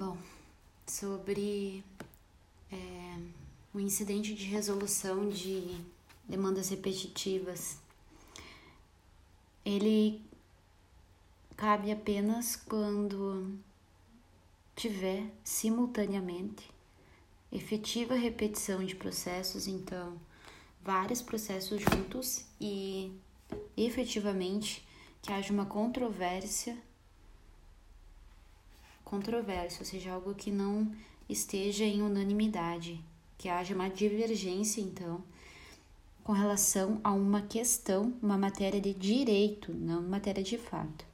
Bom, sobre é, o incidente de resolução de demandas repetitivas, ele cabe apenas quando tiver simultaneamente efetiva repetição de processos, então vários processos juntos e efetivamente que haja uma controvérsia controvérsia, ou seja, algo que não esteja em unanimidade, que haja uma divergência, então, com relação a uma questão, uma matéria de direito, não matéria de fato.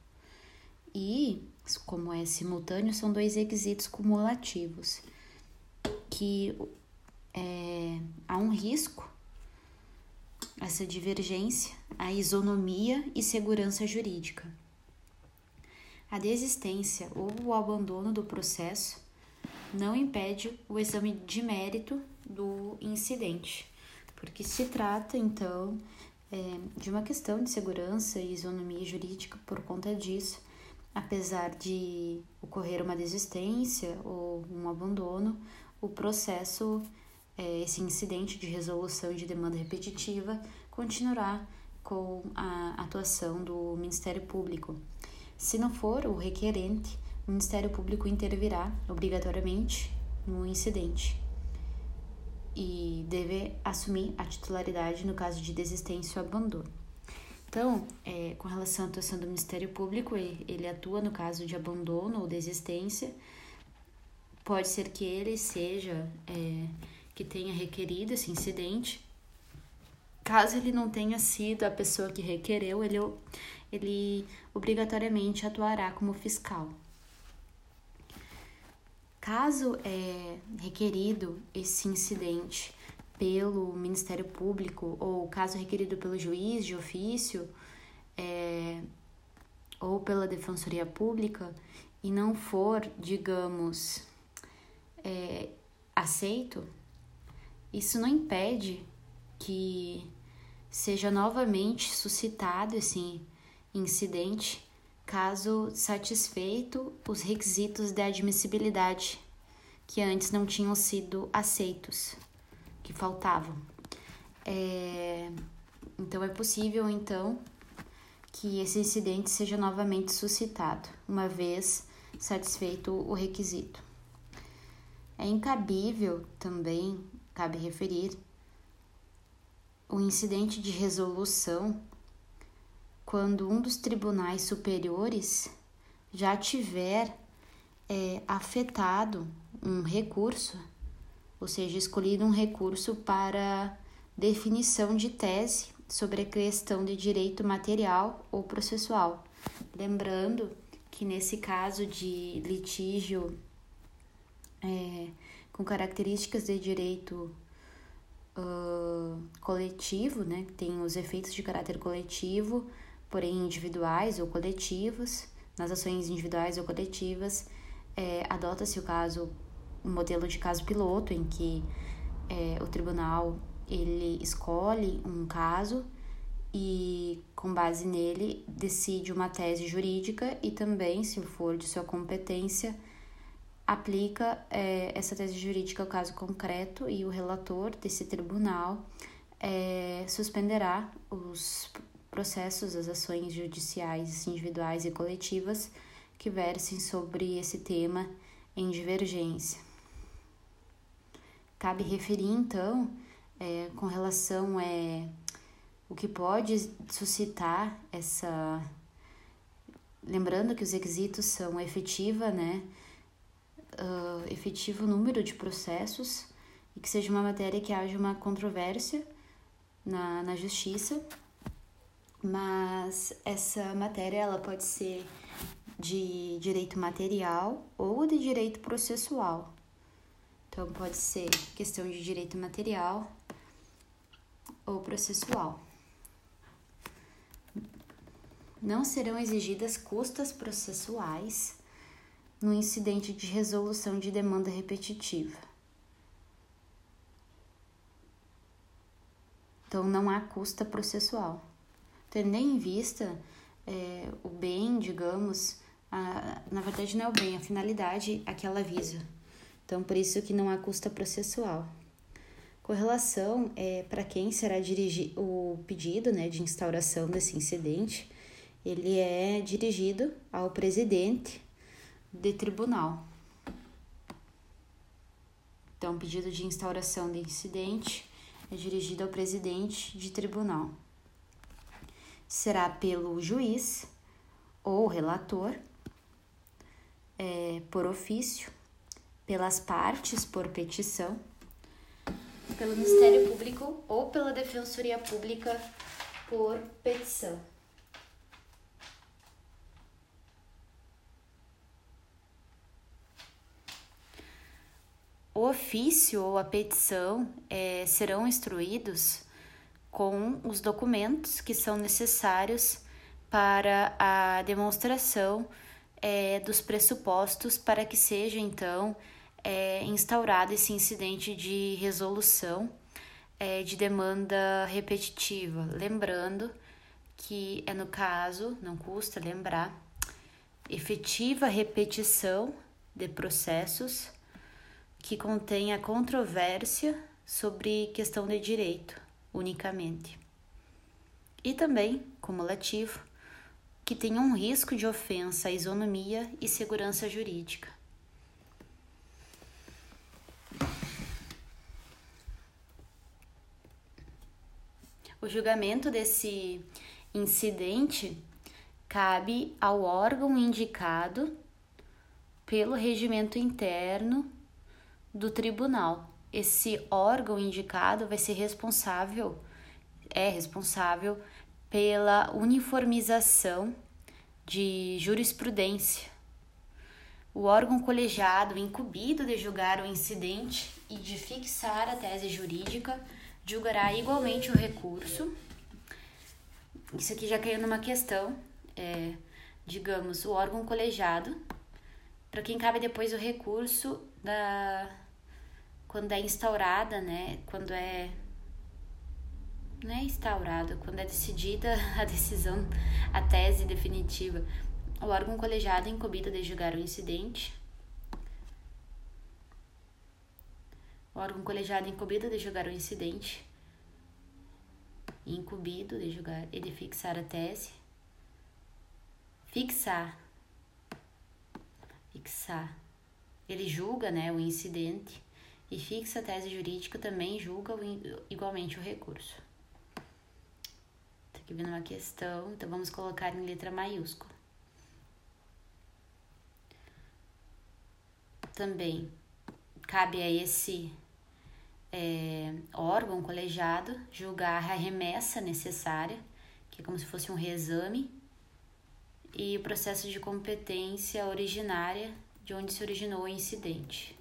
E, como é simultâneo, são dois requisitos cumulativos, que é, há um risco, essa divergência, a isonomia e segurança jurídica. A desistência ou o abandono do processo não impede o exame de mérito do incidente, porque se trata então é, de uma questão de segurança e isonomia jurídica por conta disso, apesar de ocorrer uma desistência ou um abandono, o processo, é, esse incidente de resolução de demanda repetitiva, continuará com a atuação do Ministério Público se não for o requerente, o Ministério Público intervirá obrigatoriamente no incidente e deve assumir a titularidade no caso de desistência ou abandono. Então, é, com relação à atuação do Ministério Público, ele atua no caso de abandono ou desistência. Pode ser que ele seja é, que tenha requerido esse incidente. Caso ele não tenha sido a pessoa que requereu, ele ele obrigatoriamente atuará como fiscal. Caso é requerido esse incidente pelo Ministério Público ou caso requerido pelo juiz de ofício é, ou pela Defensoria Pública e não for, digamos, é, aceito, isso não impede que seja novamente suscitado esse incidente caso satisfeito os requisitos de admissibilidade que antes não tinham sido aceitos, que faltavam. É, então é possível então que esse incidente seja novamente suscitado, uma vez satisfeito o requisito. É incabível também, cabe referir, o incidente de resolução quando um dos tribunais superiores já tiver é, afetado um recurso, ou seja, escolhido um recurso para definição de tese sobre a questão de direito material ou processual. Lembrando que nesse caso de litígio é, com características de direito uh, coletivo, né, tem os efeitos de caráter coletivo, porém individuais ou coletivas, nas ações individuais ou coletivas, é, adota-se o caso, um modelo de caso piloto em que é, o tribunal ele escolhe um caso e com base nele decide uma tese jurídica e também, se for de sua competência, aplica é, essa tese jurídica ao caso concreto e o relator desse tribunal é, suspenderá os processos, as ações judiciais individuais e coletivas que versem sobre esse tema em divergência. Cabe referir, então, é, com relação é, o que pode suscitar essa. Lembrando que os requisitos são efetiva, né? Uh, efetivo número de processos e que seja uma matéria que haja uma controvérsia na, na justiça mas essa matéria ela pode ser de direito material ou de direito processual. Então pode ser questão de direito material ou processual. Não serão exigidas custas processuais no incidente de resolução de demanda repetitiva. Então não há custa processual tendo em vista é, o bem, digamos, a, na verdade não é o bem, a finalidade a que ela visa. Então, por isso que não há custa processual. Correlação é para quem será dirigido o pedido né, de instauração desse incidente, ele é dirigido ao presidente de tribunal. Então, pedido de instauração de incidente é dirigido ao presidente de tribunal. Será pelo juiz ou relator, é, por ofício, pelas partes por petição, pelo Ministério Público ou pela Defensoria Pública por petição. O ofício ou a petição é, serão instruídos com os documentos que são necessários para a demonstração é, dos pressupostos para que seja então é, instaurado esse incidente de resolução é, de demanda repetitiva. Lembrando que é no caso, não custa lembrar, efetiva repetição de processos que contenha controvérsia sobre questão de direito, unicamente. E também, cumulativo, que tenha um risco de ofensa à isonomia e segurança jurídica. O julgamento desse incidente cabe ao órgão indicado pelo regimento interno do tribunal. Esse órgão indicado vai ser responsável, é responsável pela uniformização de jurisprudência. O órgão colegiado incumbido de julgar o incidente e de fixar a tese jurídica julgará igualmente o recurso. Isso aqui já caiu numa questão, é, digamos, o órgão colegiado, para quem cabe depois o recurso da quando é instaurada, né? Quando é não é instaurada, quando é decidida a decisão, a tese definitiva. O órgão colegiado é incumbido de julgar o incidente. O órgão colegiado é incumbido de julgar o incidente. Incumbido de julgar e de fixar a tese. Fixar. Fixar. Ele julga, né, o incidente e fixa tese jurídica também julga igualmente o recurso. Tá aqui vendo uma questão, então vamos colocar em letra maiúscula. Também cabe a esse é, órgão colegiado julgar a remessa necessária, que é como se fosse um reexame, e o processo de competência originária de onde se originou o incidente.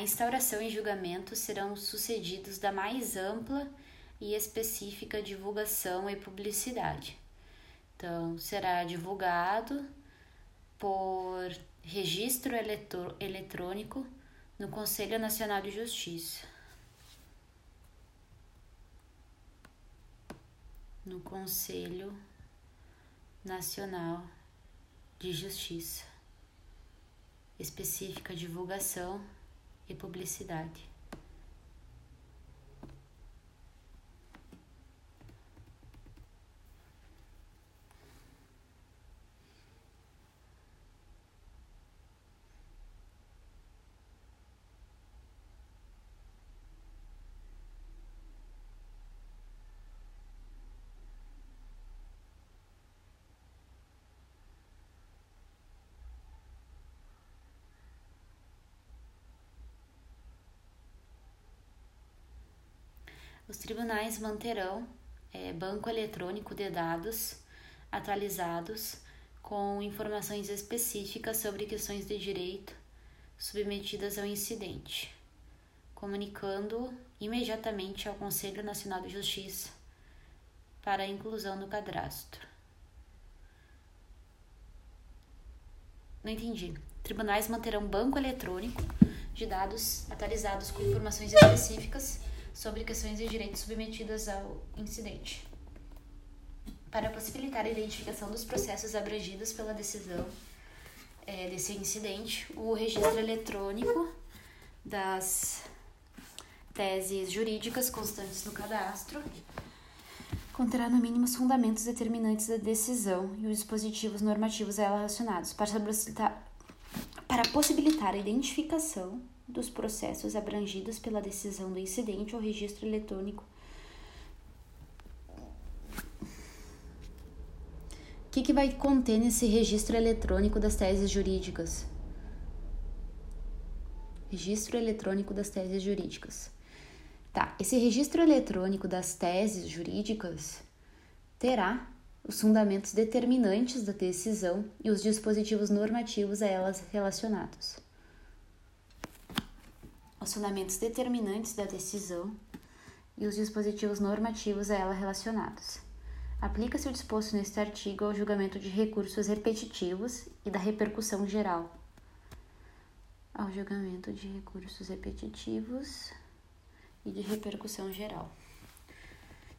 A instauração e julgamento serão sucedidos da mais ampla e específica divulgação e publicidade. Então, será divulgado por registro eletrônico no Conselho Nacional de Justiça. No Conselho Nacional de Justiça. Específica divulgação e publicidade. Os tribunais manterão é, banco eletrônico de dados atualizados com informações específicas sobre questões de direito submetidas ao incidente, comunicando imediatamente ao Conselho Nacional de Justiça para a inclusão no cadastro. Não entendi. Tribunais manterão banco eletrônico de dados atualizados com informações específicas sobre questões de direito submetidas ao incidente. para possibilitar a identificação dos processos abrangidos pela decisão é, desse incidente, o registro eletrônico das teses jurídicas constantes no cadastro conterá no mínimo os fundamentos determinantes da decisão e os dispositivos normativos a ela relacionados, para, para possibilitar a identificação dos processos abrangidos pela decisão do incidente ou registro eletrônico. O que, que vai conter nesse registro eletrônico das teses jurídicas? Registro eletrônico das teses jurídicas. Tá, esse registro eletrônico das teses jurídicas terá os fundamentos determinantes da decisão e os dispositivos normativos a elas relacionados. Os fundamentos determinantes da decisão e os dispositivos normativos a ela relacionados. Aplica-se o disposto neste artigo ao julgamento de recursos repetitivos e da repercussão geral. Ao julgamento de recursos repetitivos e de repercussão geral.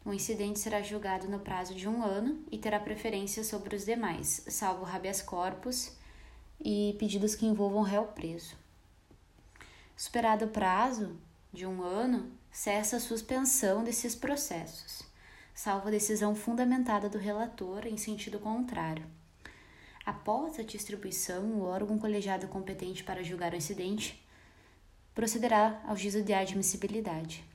O incidente será julgado no prazo de um ano e terá preferência sobre os demais, salvo habeas corpus e pedidos que envolvam réu preso. Superado o prazo de um ano, cessa a suspensão desses processos, salvo a decisão fundamentada do relator em sentido contrário. Após a distribuição, o órgão colegiado competente para julgar o incidente procederá ao juízo de admissibilidade.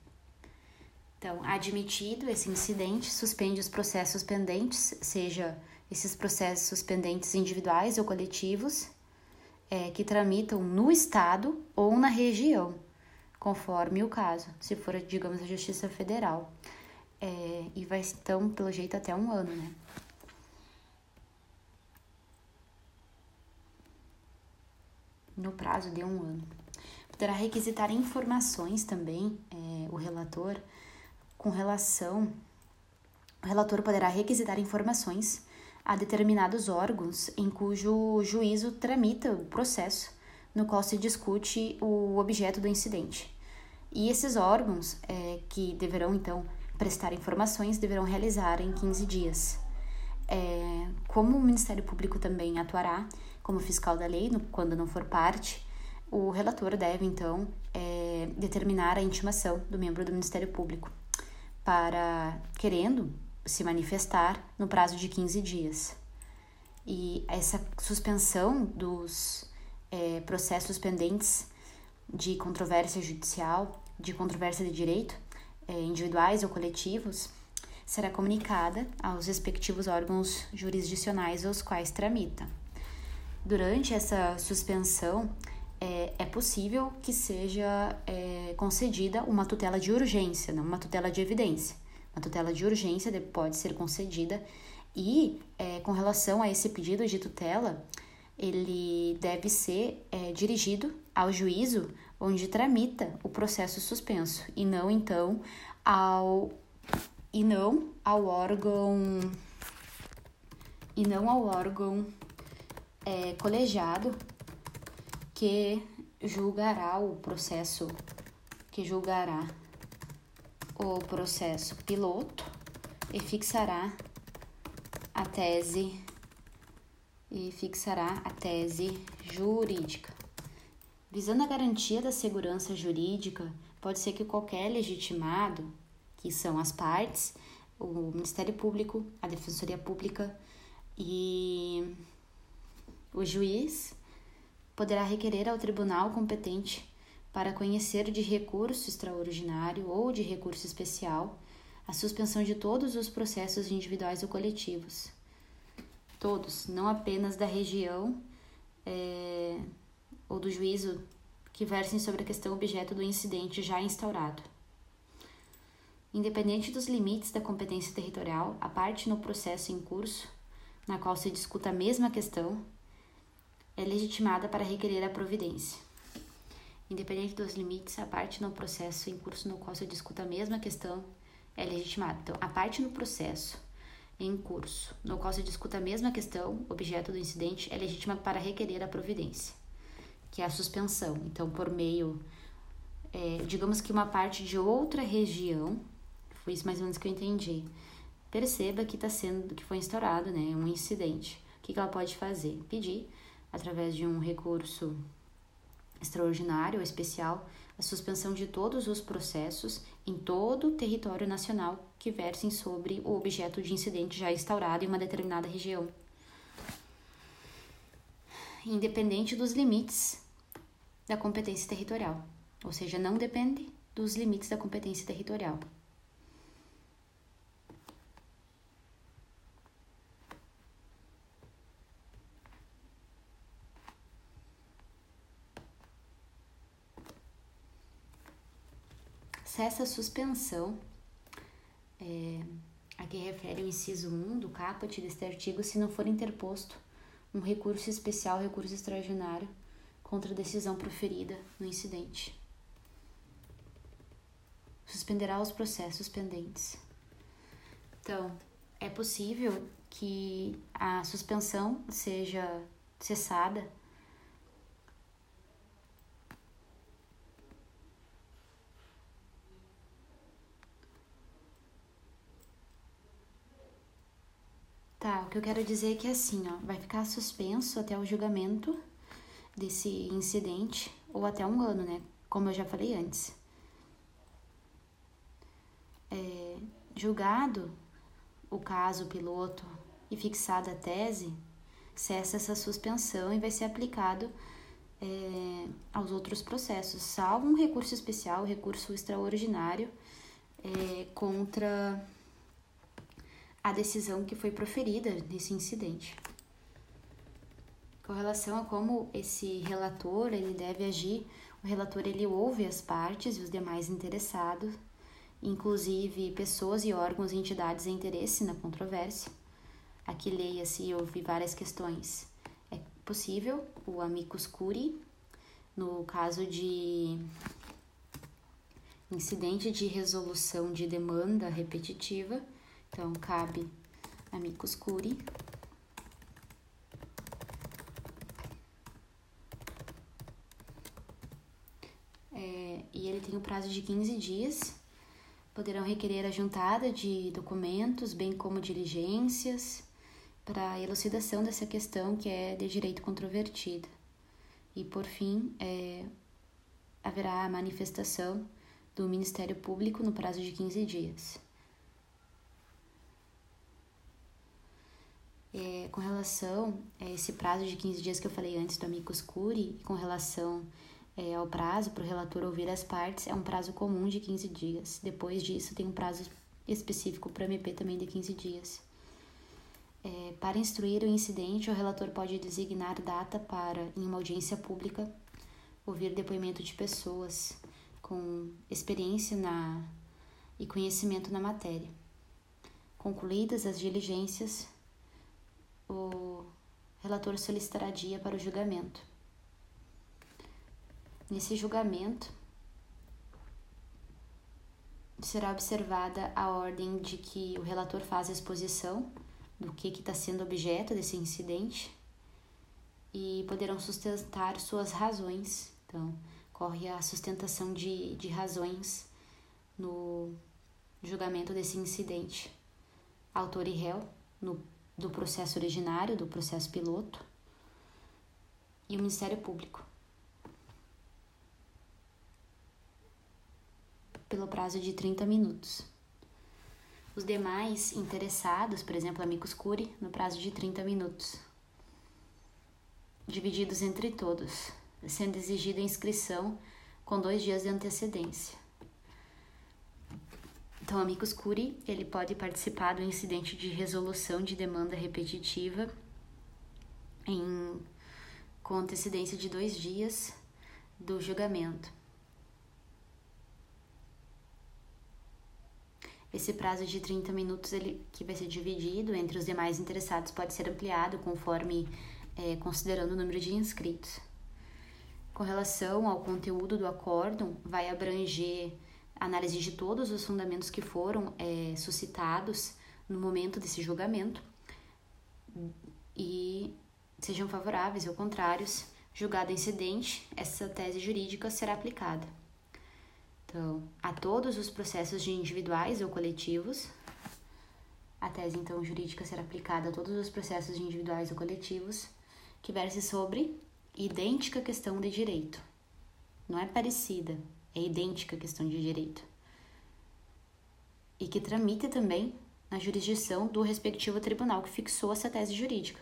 Então, admitido esse incidente, suspende os processos pendentes, seja esses processos pendentes individuais ou coletivos, é, que tramitam no Estado ou na região, conforme o caso, se for, digamos, a Justiça Federal. É, e vai, então, pelo jeito, até um ano, né? No prazo de um ano. Poderá requisitar informações também, é, o relator, com relação. O relator poderá requisitar informações a determinados órgãos em cujo juízo tramita o processo no qual se discute o objeto do incidente. E esses órgãos, é, que deverão então prestar informações, deverão realizar em 15 dias. É, como o Ministério Público também atuará como fiscal da lei, no, quando não for parte, o relator deve então é, determinar a intimação do membro do Ministério Público para, querendo se manifestar no prazo de 15 dias. E essa suspensão dos é, processos pendentes de controvérsia judicial, de controvérsia de direito, é, individuais ou coletivos, será comunicada aos respectivos órgãos jurisdicionais aos quais tramita. Durante essa suspensão, é, é possível que seja é, concedida uma tutela de urgência, não uma tutela de evidência. Uma tutela de urgência pode ser concedida. E, é, com relação a esse pedido de tutela, ele deve ser é, dirigido ao juízo onde tramita o processo suspenso. E não então ao e não ao órgão e não ao órgão é, colegiado que julgará o processo que julgará o processo piloto e fixará a tese e fixará a tese jurídica. Visando a garantia da segurança jurídica, pode ser que qualquer legitimado, que são as partes, o Ministério Público, a Defensoria Pública e o juiz, poderá requerer ao tribunal competente para conhecer de recurso extraordinário ou de recurso especial a suspensão de todos os processos individuais ou coletivos. Todos, não apenas da região é, ou do juízo que versem sobre a questão objeto do incidente já instaurado. Independente dos limites da competência territorial, a parte no processo em curso, na qual se discuta a mesma questão, é legitimada para requerer a providência. Independente dos limites, a parte no processo em curso no qual se discuta a mesma questão é legitimada. Então, a parte no processo em curso no qual se discuta a mesma questão, objeto do incidente, é legítima para requerer a providência, que é a suspensão. Então, por meio, é, digamos que uma parte de outra região, foi isso mais ou menos que eu entendi, perceba que está sendo que foi instaurado, né, um incidente. O que, que ela pode fazer? Pedir através de um recurso extraordinário ou especial a suspensão de todos os processos em todo o território nacional que versem sobre o objeto de incidente já instaurado em uma determinada região. Independente dos limites da competência territorial, ou seja, não depende dos limites da competência territorial. Se essa suspensão, é, a que refere o inciso 1 do caput deste artigo, se não for interposto um recurso especial, recurso extraordinário, contra a decisão proferida no incidente. Suspenderá os processos pendentes. Então, é possível que a suspensão seja cessada que eu quero dizer é que assim, ó, vai ficar suspenso até o julgamento desse incidente, ou até um ano, né? Como eu já falei antes. É, julgado o caso piloto e fixada a tese, cessa essa suspensão e vai ser aplicado é, aos outros processos, salvo um recurso especial, recurso extraordinário é, contra a decisão que foi proferida nesse incidente. Com relação a como esse relator ele deve agir, o relator ele ouve as partes e os demais interessados, inclusive pessoas e órgãos e entidades de interesse na controvérsia. Aqui leia-se e ouve várias questões. É possível o amicus curiae, no caso de incidente de resolução de demanda repetitiva, então, cabe amicus curiae. É, e ele tem o um prazo de 15 dias. Poderão requerer a juntada de documentos, bem como diligências, para elucidação dessa questão que é de direito controvertida. E, por fim, é, haverá a manifestação do Ministério Público no prazo de 15 dias. É, com relação a esse prazo de 15 dias que eu falei antes do amicus curiae, com relação é, ao prazo para o relator ouvir as partes, é um prazo comum de 15 dias. Depois disso, tem um prazo específico para MP também de 15 dias. É, para instruir o incidente, o relator pode designar data para, em uma audiência pública, ouvir depoimento de pessoas com experiência na, e conhecimento na matéria. Concluídas as diligências, o relator solicitará dia para o julgamento. Nesse julgamento, será observada a ordem de que o relator faz a exposição do que está sendo objeto desse incidente e poderão sustentar suas razões. Então, corre a sustentação de, de razões no julgamento desse incidente. Autor e réu, no do processo originário, do processo piloto, e o Ministério Público. Pelo prazo de 30 minutos. Os demais interessados, por exemplo, amigos curi, no prazo de 30 minutos. Divididos entre todos, sendo exigida inscrição com dois dias de antecedência. Então, amicus curi, ele pode participar do incidente de resolução de demanda repetitiva em, com antecedência de dois dias do julgamento. Esse prazo de 30 minutos, ele, que vai ser dividido entre os demais interessados, pode ser ampliado conforme é, considerando o número de inscritos. Com relação ao conteúdo do acórdão, vai abranger análise de todos os fundamentos que foram é, suscitados no momento desse julgamento e sejam favoráveis ou contrários, julgado incidente, essa tese jurídica será aplicada. Então, a todos os processos de individuais ou coletivos, A tese, então, jurídica será aplicada a todos os processos individuais ou coletivos que verse sobre idêntica questão de direito. Não é parecida, é idêntica questão de direito. E que tramite também na jurisdição do respectivo tribunal que fixou essa tese jurídica.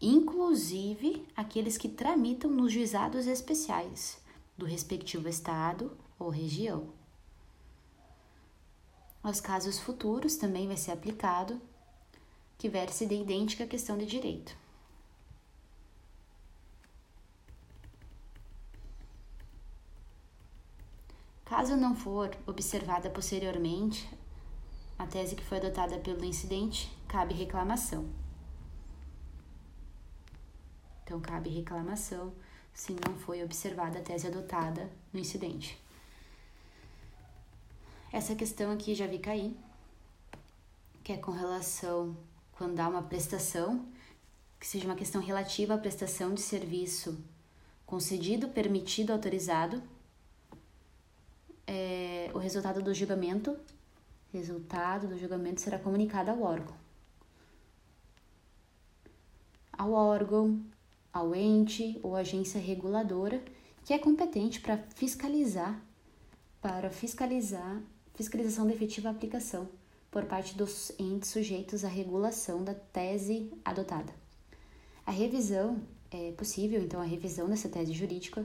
Inclusive aqueles que tramitam nos juizados especiais do respectivo estado ou região. Aos casos futuros também vai ser aplicado que verse de idêntica questão de direito. Caso não for observada posteriormente a tese que foi adotada pelo incidente, cabe reclamação. Então, cabe reclamação se não foi observada a tese adotada no incidente. Essa questão aqui já vi cair, que é com relação quando há uma prestação, que seja uma questão relativa à prestação de serviço concedido, permitido, autorizado é, o resultado do julgamento, resultado do julgamento será comunicado ao órgão. Ao órgão, ao ente ou agência reguladora que é competente para fiscalizar, para fiscalizar, fiscalização da efetiva aplicação por parte dos entes sujeitos à regulação da tese adotada. A revisão é possível, então, a revisão dessa tese jurídica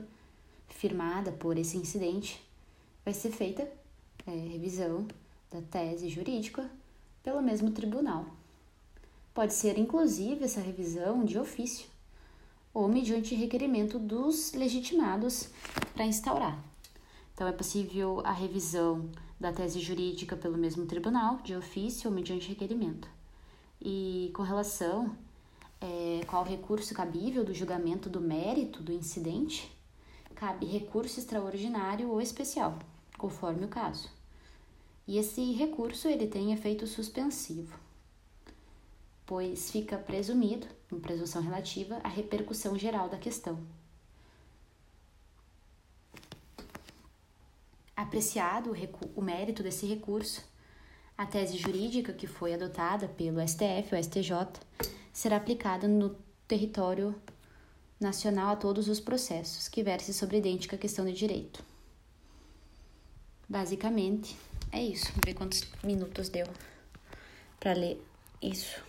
firmada por esse incidente vai ser feita é, revisão da tese jurídica pelo mesmo tribunal. Pode ser, inclusive, essa revisão de ofício ou mediante requerimento dos legitimados para instaurar. Então, é possível a revisão da tese jurídica pelo mesmo tribunal, de ofício ou mediante requerimento. E com relação é, qual recurso cabível do julgamento do mérito do incidente, cabe recurso extraordinário ou especial conforme o caso. E esse recurso ele tem efeito suspensivo, pois fica presumido, em presunção relativa, a repercussão geral da questão. Apreciado o, o mérito desse recurso, a tese jurídica que foi adotada pelo STF ou STJ será aplicada no território nacional a todos os processos que versem sobre idêntica questão de direito. Basicamente, é isso. Vamos ver quantos minutos deu para ler isso.